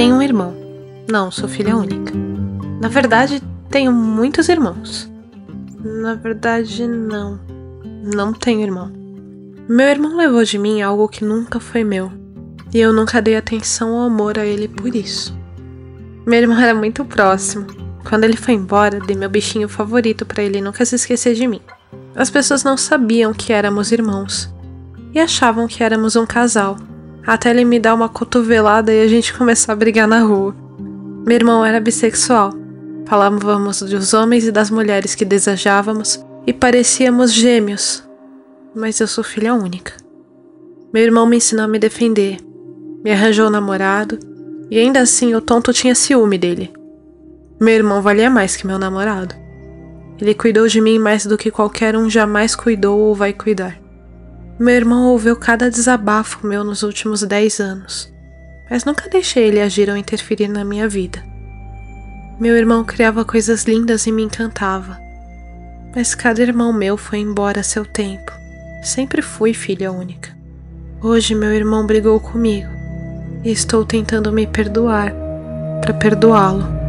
Tenho um irmão. Não, sou filha única. Na verdade, tenho muitos irmãos. Na verdade, não. Não tenho irmão. Meu irmão levou de mim algo que nunca foi meu. E eu nunca dei atenção ou amor a ele por isso. Meu irmão era muito próximo. Quando ele foi embora, dei meu bichinho favorito para ele nunca se esquecer de mim. As pessoas não sabiam que éramos irmãos e achavam que éramos um casal, até ele me dar uma cotovelada e a gente começar a brigar na rua. Meu irmão era bissexual. Falávamos dos homens e das mulheres que desejávamos e parecíamos gêmeos, mas eu sou filha única. Meu irmão me ensinou a me defender, me arranjou um namorado e ainda assim o tonto tinha ciúme dele. Meu irmão valia mais que meu namorado. Ele cuidou de mim mais do que qualquer um jamais cuidou ou vai cuidar. Meu irmão ouviu cada desabafo meu nos últimos dez anos, mas nunca deixei ele agir ou interferir na minha vida. Meu irmão criava coisas lindas e me encantava, mas cada irmão meu foi embora a seu tempo. Sempre fui filha única. Hoje meu irmão brigou comigo e estou tentando me perdoar para perdoá-lo.